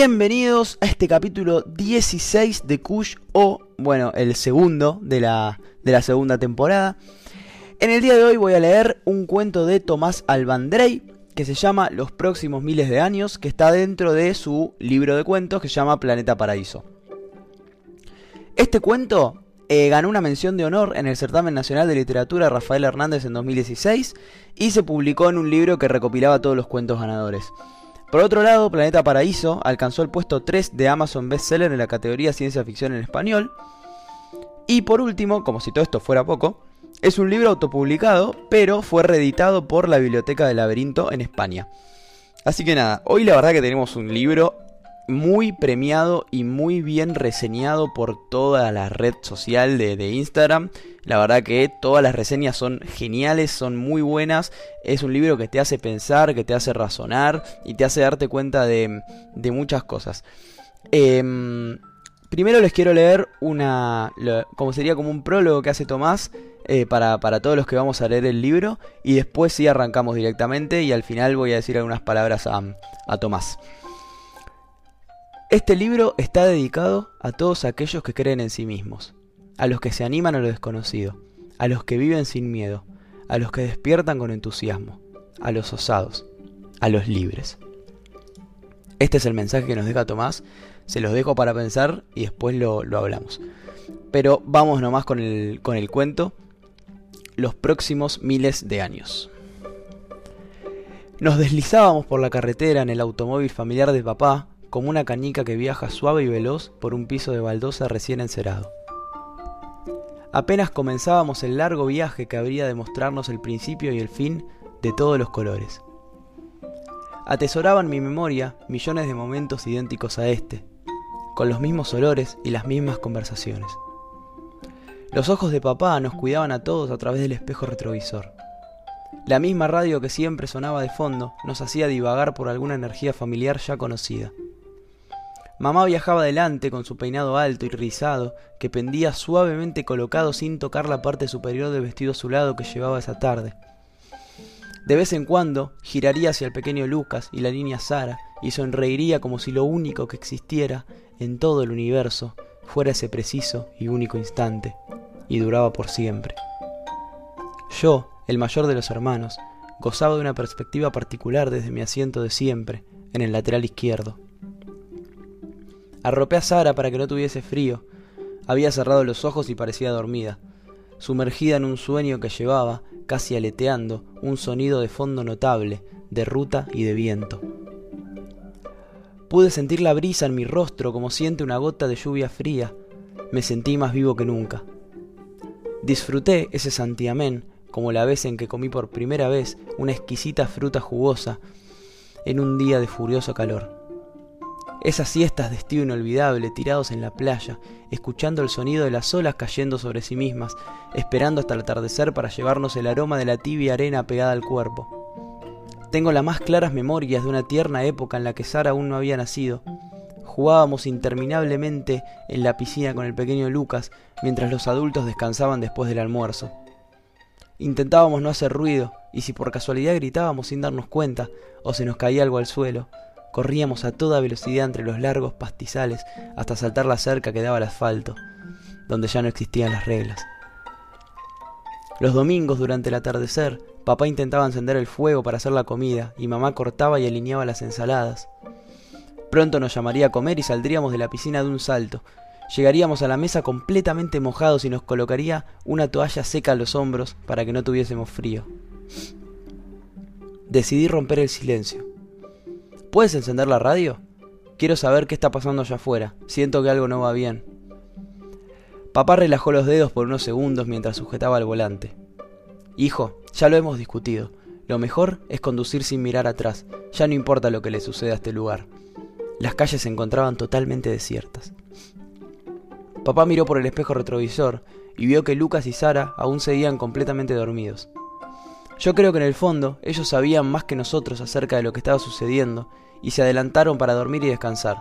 Bienvenidos a este capítulo 16 de Kush o, bueno, el segundo de la, de la segunda temporada. En el día de hoy voy a leer un cuento de Tomás Albandrey que se llama Los próximos miles de años, que está dentro de su libro de cuentos que se llama Planeta Paraíso. Este cuento eh, ganó una mención de honor en el Certamen Nacional de Literatura Rafael Hernández en 2016 y se publicó en un libro que recopilaba todos los cuentos ganadores. Por otro lado, Planeta Paraíso alcanzó el puesto 3 de Amazon Bestseller en la categoría Ciencia Ficción en Español. Y por último, como si todo esto fuera poco, es un libro autopublicado, pero fue reeditado por la Biblioteca del Laberinto en España. Así que nada, hoy la verdad que tenemos un libro muy premiado y muy bien reseñado por toda la red social de, Instagram. La verdad que todas las reseñas son geniales, son muy buenas. Es un libro que te hace pensar, que te hace razonar y te hace darte cuenta de, muchas cosas. Em, primero les quiero leer una, como sería como un prólogo que hace Tomás eh, para, todos los que vamos a leer el libro y después sí arrancamos directamente y al final voy a decir algunas palabras a, a Tomás. Este libro está dedicado a todos aquellos que creen en sí mismos, a los que se animan a lo desconocido, a los que viven sin miedo, a los que despiertan con entusiasmo, a los osados, a los libres. Este es el mensaje que nos deja Tomás, se los dejo para pensar y después lo, hablamos. Pero vamos nomás con el, con el cuento, los próximos miles de años. Nos deslizábamos por la carretera en el automóvil familiar de papá, como una cañica que viaja suave y veloz por un piso de baldosa recién encerado. Apenas comenzábamos el largo viaje que habría de mostrarnos el principio y el fin de todos los colores. Atesoraba en mi memoria millones de momentos idénticos a este, con los mismos olores y las mismas conversaciones. Los ojos de papá nos cuidaban a todos a través del espejo retrovisor. La misma radio que siempre sonaba de fondo nos hacía divagar por alguna energía familiar ya conocida. Mamá viajaba adelante con su peinado alto y rizado, que pendía suavemente colocado sin tocar la parte superior del vestido azulado que llevaba esa tarde. De vez en cuando giraría hacia el pequeño Lucas y la niña Sara y sonreiría como si lo único que existiera en todo el universo fuera ese preciso y único instante, y duraba por siempre. Yo, el mayor de los hermanos, gozaba de una perspectiva particular desde mi asiento de siempre, en el lateral izquierdo. Arropé a Sara para que no tuviese frío. Había cerrado los ojos y parecía dormida, sumergida en un sueño que llevaba, casi aleteando, un sonido de fondo notable, de ruta y de viento. Pude sentir la brisa en mi rostro como siente una gota de lluvia fría. Me sentí más vivo que nunca. Disfruté ese santiamén como la vez en que comí por primera vez una exquisita fruta jugosa en un día de furioso calor. Esas siestas de estío inolvidable, tirados en la playa, escuchando el sonido de las olas cayendo sobre sí mismas, esperando hasta el atardecer para llevarnos el aroma de la tibia arena pegada al cuerpo. Tengo las más claras memorias de una tierna época en la que Sara aún no había nacido. Jugábamos interminablemente en la piscina con el pequeño Lucas mientras los adultos descansaban después del almuerzo. Intentábamos no hacer ruido, y si por casualidad gritábamos sin darnos cuenta, o se nos caía algo al suelo, Corríamos a toda velocidad entre los largos pastizales hasta saltar la cerca que daba al asfalto, donde ya no existían las reglas. Los domingos, durante el atardecer, papá intentaba encender el fuego para hacer la comida y mamá cortaba y alineaba las ensaladas. Pronto nos llamaría a comer y saldríamos de la piscina de un salto. Llegaríamos a la mesa completamente mojados y nos colocaría una toalla seca a los hombros para que no tuviésemos frío. Decidí romper el silencio. ¿Puedes encender la radio? Quiero saber qué está pasando allá afuera. Siento que algo no va bien. Papá relajó los dedos por unos segundos mientras sujetaba el volante. Hijo, ya lo hemos discutido. Lo mejor es conducir sin mirar atrás. Ya no importa lo que le suceda a este lugar. Las calles se encontraban totalmente desiertas. Papá miró por el espejo retrovisor y vio que Lucas y Sara aún seguían completamente dormidos. Yo creo que en el fondo ellos sabían más que nosotros acerca de lo que estaba sucediendo y se adelantaron para dormir y descansar.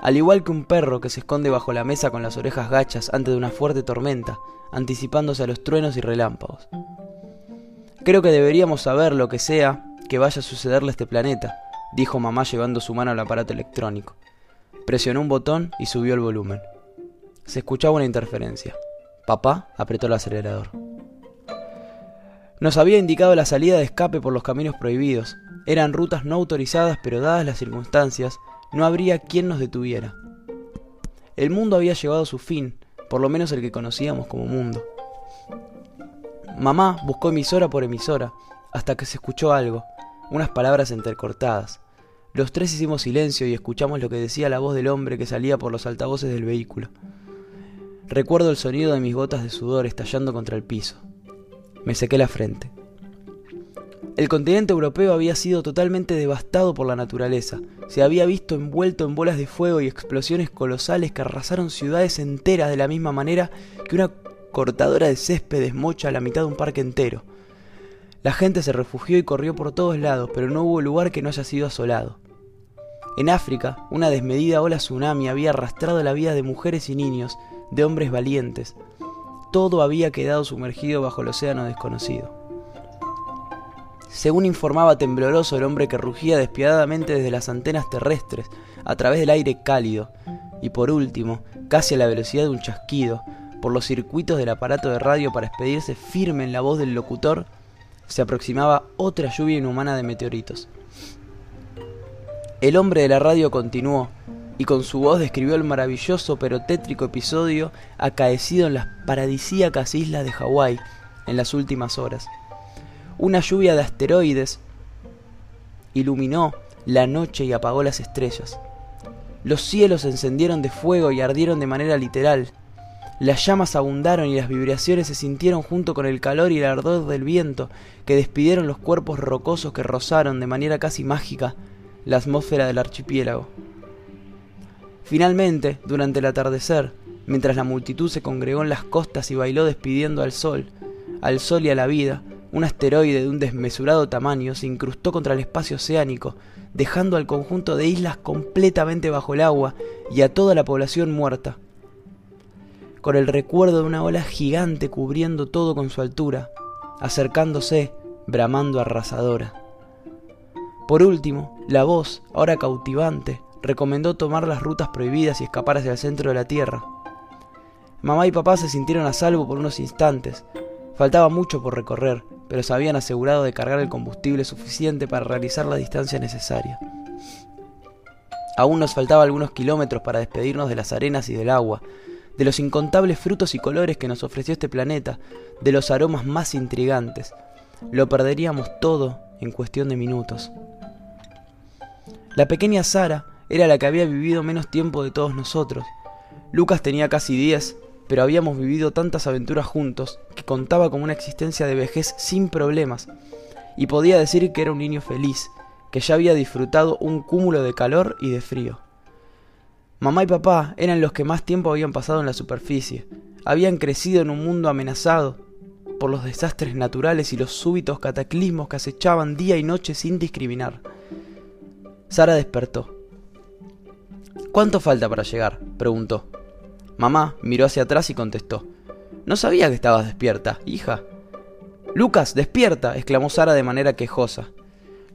Al igual que un perro que se esconde bajo la mesa con las orejas gachas antes de una fuerte tormenta, anticipándose a los truenos y relámpagos. Creo que deberíamos saber lo que sea que vaya a sucederle a este planeta, dijo mamá llevando su mano al aparato electrónico. Presionó un botón y subió el volumen. Se escuchaba una interferencia. Papá apretó el acelerador. Nos había indicado la salida de escape por los caminos prohibidos. Eran rutas no autorizadas, pero dadas las circunstancias, no habría quien nos detuviera. El mundo había llegado a su fin, por lo menos el que conocíamos como mundo. Mamá buscó emisora por emisora, hasta que se escuchó algo, unas palabras entrecortadas. Los tres hicimos silencio y escuchamos lo que decía la voz del hombre que salía por los altavoces del vehículo. Recuerdo el sonido de mis gotas de sudor estallando contra el piso. Me sequé la frente. El continente europeo había sido totalmente devastado por la naturaleza. Se había visto envuelto en bolas de fuego y explosiones colosales que arrasaron ciudades enteras de la misma manera que una cortadora de césped desmocha la mitad de un parque entero. La gente se refugió y corrió por todos lados, pero no hubo lugar que no haya sido asolado. En África, una desmedida ola tsunami había arrastrado la vida de mujeres y niños, de hombres valientes. Todo había quedado sumergido bajo el océano desconocido. Según informaba tembloroso el hombre que rugía despiadadamente desde las antenas terrestres, a través del aire cálido, y por último, casi a la velocidad de un chasquido, por los circuitos del aparato de radio para expedirse firme en la voz del locutor, se aproximaba otra lluvia inhumana de meteoritos. El hombre de la radio continuó, y con su voz describió el maravilloso pero tétrico episodio acaecido en las paradisíacas islas de Hawái en las últimas horas. Una lluvia de asteroides iluminó la noche y apagó las estrellas. Los cielos se encendieron de fuego y ardieron de manera literal. Las llamas abundaron y las vibraciones se sintieron junto con el calor y el ardor del viento que despidieron los cuerpos rocosos que rozaron de manera casi mágica la atmósfera del archipiélago. Finalmente, durante el atardecer, mientras la multitud se congregó en las costas y bailó despidiendo al sol, al sol y a la vida, un asteroide de un desmesurado tamaño se incrustó contra el espacio oceánico, dejando al conjunto de islas completamente bajo el agua y a toda la población muerta. Con el recuerdo de una ola gigante cubriendo todo con su altura, acercándose, bramando arrasadora. Por último, la voz, ahora cautivante, recomendó tomar las rutas prohibidas y escapar hacia el centro de la Tierra. Mamá y papá se sintieron a salvo por unos instantes. Faltaba mucho por recorrer, pero se habían asegurado de cargar el combustible suficiente para realizar la distancia necesaria. Aún nos faltaba algunos kilómetros para despedirnos de las arenas y del agua, de los incontables frutos y colores que nos ofreció este planeta, de los aromas más intrigantes. Lo perderíamos todo en cuestión de minutos. La pequeña Sara era la que había vivido menos tiempo de todos nosotros. Lucas tenía casi diez pero habíamos vivido tantas aventuras juntos que contaba como una existencia de vejez sin problemas, y podía decir que era un niño feliz, que ya había disfrutado un cúmulo de calor y de frío. Mamá y papá eran los que más tiempo habían pasado en la superficie, habían crecido en un mundo amenazado por los desastres naturales y los súbitos cataclismos que acechaban día y noche sin discriminar. Sara despertó. ¿Cuánto falta para llegar? preguntó. Mamá miró hacia atrás y contestó. No sabía que estabas despierta, hija. Lucas, despierta, exclamó Sara de manera quejosa.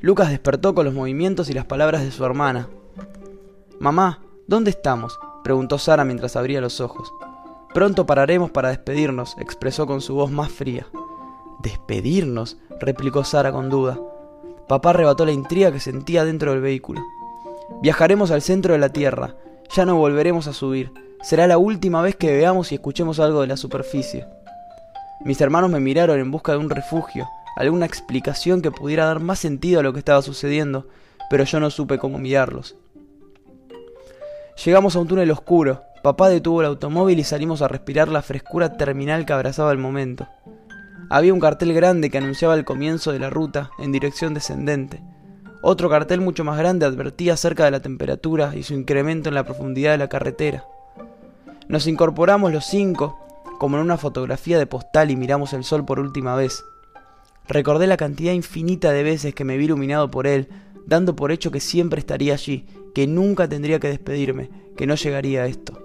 Lucas despertó con los movimientos y las palabras de su hermana. Mamá, ¿dónde estamos? preguntó Sara mientras abría los ojos. Pronto pararemos para despedirnos, expresó con su voz más fría. ¿Despedirnos? replicó Sara con duda. Papá arrebató la intriga que sentía dentro del vehículo. Viajaremos al centro de la Tierra. Ya no volveremos a subir. Será la última vez que veamos y escuchemos algo de la superficie. Mis hermanos me miraron en busca de un refugio, alguna explicación que pudiera dar más sentido a lo que estaba sucediendo, pero yo no supe cómo mirarlos. Llegamos a un túnel oscuro, papá detuvo el automóvil y salimos a respirar la frescura terminal que abrazaba el momento. Había un cartel grande que anunciaba el comienzo de la ruta en dirección descendente. Otro cartel mucho más grande advertía acerca de la temperatura y su incremento en la profundidad de la carretera. Nos incorporamos los cinco, como en una fotografía de postal y miramos el sol por última vez. Recordé la cantidad infinita de veces que me vi iluminado por él, dando por hecho que siempre estaría allí, que nunca tendría que despedirme, que no llegaría a esto.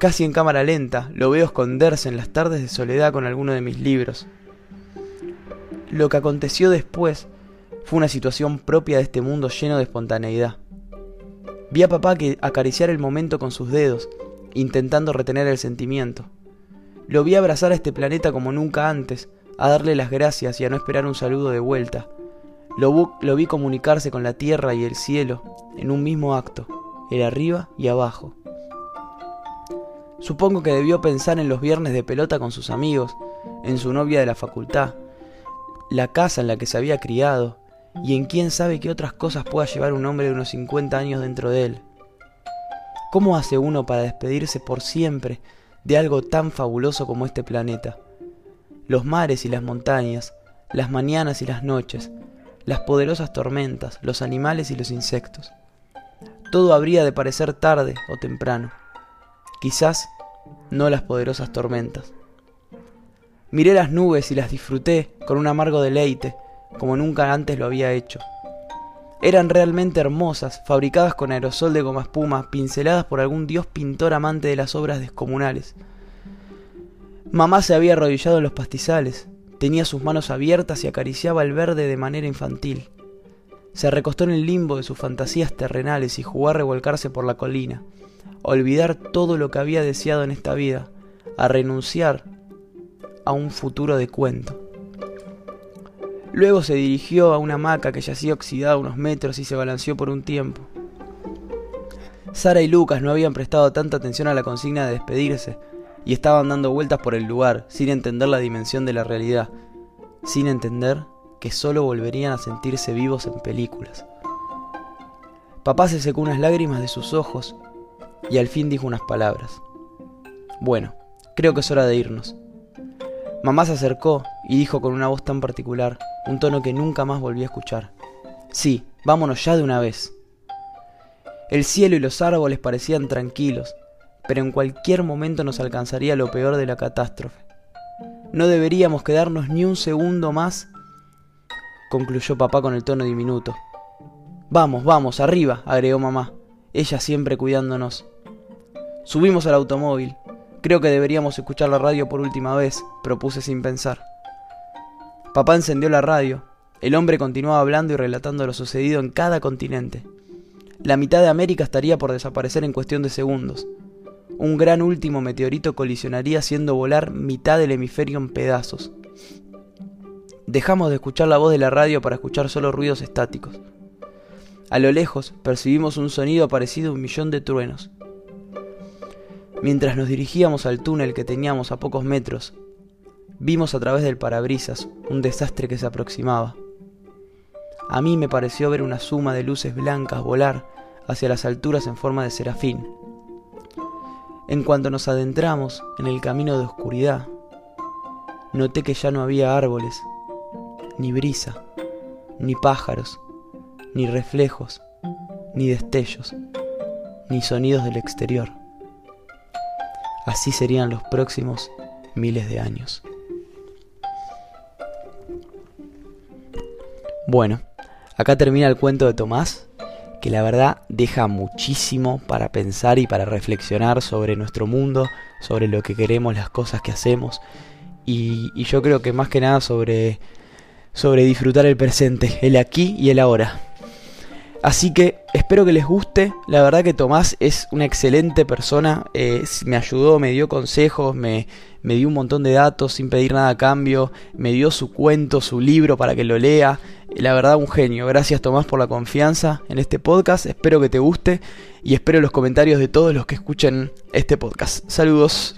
Casi en cámara lenta, lo veo esconderse en las tardes de soledad con alguno de mis libros. Lo que aconteció después Fue una situación propia de este mundo lleno de espontaneidad. Vi a papá que acariciar el momento con sus dedos, intentando retener el sentimiento. Lo vi abrazar a este planeta como nunca antes, a darle las gracias y a no esperar un saludo de vuelta. Lo, lo vi comunicarse con la tierra y el cielo en un mismo acto, el arriba y abajo. Supongo que debió pensar en los viernes de pelota con sus amigos, en su novia de la facultad, la casa en la que se había criado, y en quién sabe qué otras cosas pueda llevar un hombre de unos 50 años dentro de él. ¿Cómo hace uno para despedirse por siempre de algo tan fabuloso como este planeta? Los mares y las montañas, las mañanas y las noches, las poderosas tormentas, los animales y los insectos. Todo habría de parecer tarde o temprano. Quizás no las poderosas tormentas. Miré las nubes y las disfruté con un amargo deleite, como nunca antes lo había hecho. Eran realmente hermosas, fabricadas con aerosol de goma espuma, pinceladas por algún dios pintor amante de las obras descomunales. Mamá se había arrodillado en los pastizales, tenía sus manos abiertas y acariciaba el verde de manera infantil. Se recostó en el limbo de sus fantasías terrenales y jugó a revolcarse por la colina, a olvidar todo lo que había deseado en esta vida, a renunciar a un futuro de cuento. Luego se dirigió a una hamaca que yacía oxidada unos metros y se balanceó por un tiempo. Sara y Lucas no habían prestado tanta atención a la consigna de despedirse y estaban dando vueltas por el lugar sin entender la dimensión de la realidad, sin entender que solo volverían a sentirse vivos en películas. Papá se secó unas lágrimas de sus ojos y al fin dijo unas palabras. Bueno, creo que es hora de irnos. Mamá se acercó y dijo con una voz tan particular, un tono que nunca más volví a escuchar. Sí, vámonos ya de una vez. El cielo y los árboles parecían tranquilos, pero en cualquier momento nos alcanzaría lo peor de la catástrofe. No deberíamos quedarnos ni un segundo más, concluyó papá con el tono diminuto. Vamos, vamos, arriba, agregó mamá, ella siempre cuidándonos. Subimos al automóvil. Creo que deberíamos escuchar la radio por última vez, propuse sin pensar. Papá encendió la radio. El hombre continuaba hablando y relatando lo sucedido en cada continente. La mitad de América estaría por desaparecer en cuestión de segundos. Un gran último meteorito colisionaría haciendo volar mitad del hemisferio en pedazos. Dejamos de escuchar la voz de la radio para escuchar solo ruidos estáticos. A lo lejos percibimos un sonido parecido a un millón de truenos. Mientras nos dirigíamos al túnel que teníamos a pocos metros, Vimos a través del parabrisas un desastre que se aproximaba. A mí me pareció ver una suma de luces blancas volar hacia las alturas en forma de serafín. En cuanto nos adentramos en el camino de oscuridad, noté que ya no había árboles, ni brisa, ni pájaros, ni reflejos, ni destellos, ni sonidos del exterior. Así serían los próximos miles de años. Bueno, acá termina el cuento de Tomás, que la verdad deja muchísimo para pensar y para reflexionar sobre nuestro mundo, sobre lo que queremos, las cosas que hacemos, y, yo creo que más que nada sobre, sobre disfrutar el presente, el aquí y el ahora. Así que espero que les guste. La verdad que Tomás es una excelente persona. Eh, me ayudó, me dio consejos, me, me dio un montón de datos sin pedir nada a cambio. Me dio su cuento, su libro para que lo lea. La verdad, un genio. Gracias Tomás por la confianza en este podcast. Espero que te guste y espero los comentarios de todos los que escuchen este podcast. Saludos.